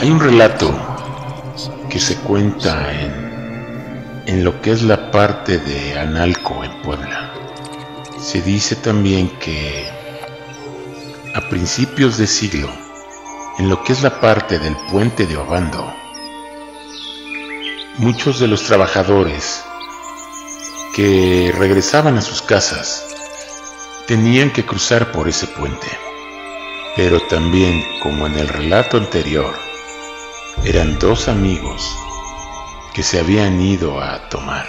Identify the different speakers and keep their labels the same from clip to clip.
Speaker 1: Hay un relato que se cuenta en en lo que es la parte de Analco en Puebla. Se dice también que a principios de siglo, en lo que es la parte del puente de Obando, muchos de los trabajadores que regresaban a sus casas tenían que cruzar por ese puente. Pero también, como en el relato anterior, eran dos amigos que se habían ido a tomar.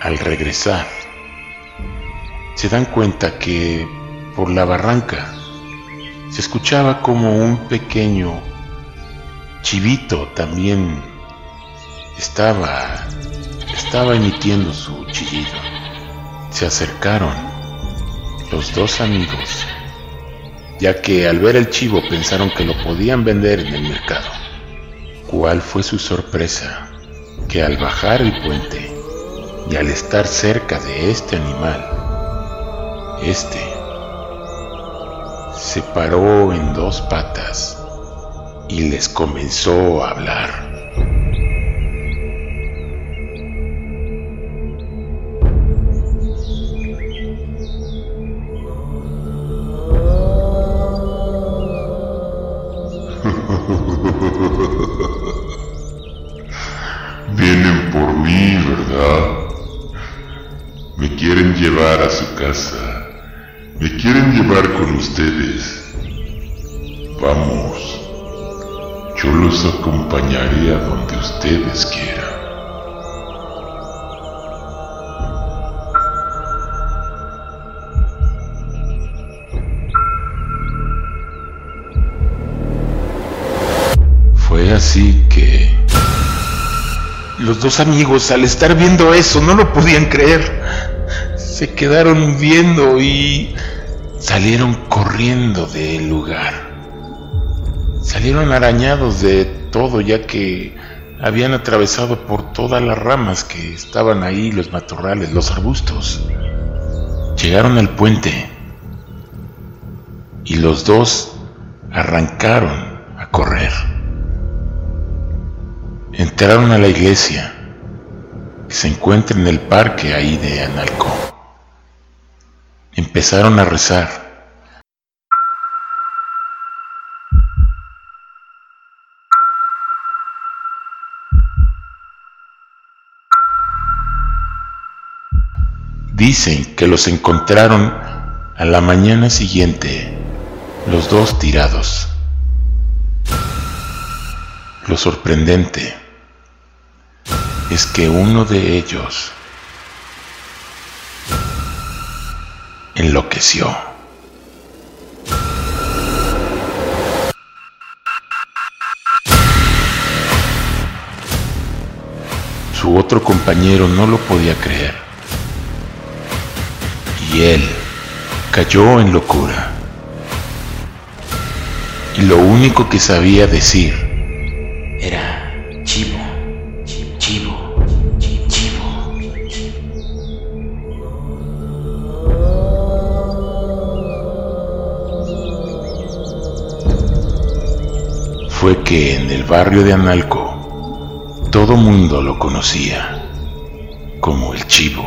Speaker 1: Al regresar, se dan cuenta que por la barranca se escuchaba como un pequeño chivito también estaba estaba emitiendo su chillido. Se acercaron los dos amigos, ya que al ver el chivo pensaron que lo podían vender en el mercado. ¿Cuál fue su sorpresa? Al bajar el puente y al estar cerca de este animal, este se paró en dos patas y les comenzó a hablar.
Speaker 2: Por mí, ¿verdad? Me quieren llevar a su casa. Me quieren llevar con ustedes. Vamos. Yo los acompañaré a donde ustedes quieran.
Speaker 1: Fue así que los dos amigos al estar viendo eso no lo podían creer. Se quedaron viendo y salieron corriendo del lugar. Salieron arañados de todo ya que habían atravesado por todas las ramas que estaban ahí, los matorrales, los arbustos. Llegaron al puente y los dos arrancaron a correr. Entraron a la iglesia que se encuentra en el parque ahí de Analco. Empezaron a rezar. Dicen que los encontraron a la mañana siguiente, los dos tirados. Lo sorprendente es que uno de ellos enloqueció. Su otro compañero no lo podía creer. Y él cayó en locura. Y lo único que sabía decir
Speaker 3: Era
Speaker 1: fue que en el barrio de Analco todo mundo lo conocía como el chivo.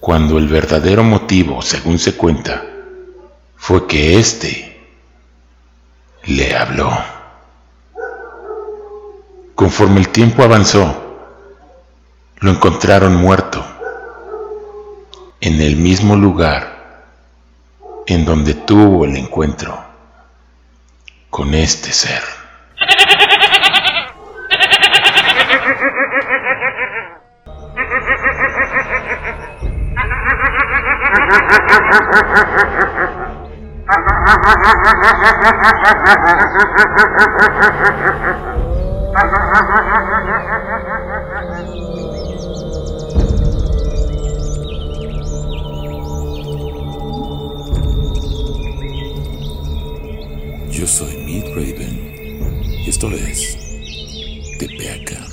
Speaker 1: Cuando el verdadero motivo, según se cuenta, fue que éste le habló. Conforme el tiempo avanzó, lo encontraron muerto en el mismo lugar en donde tuvo el encuentro con este ser.
Speaker 4: esto es TPAK.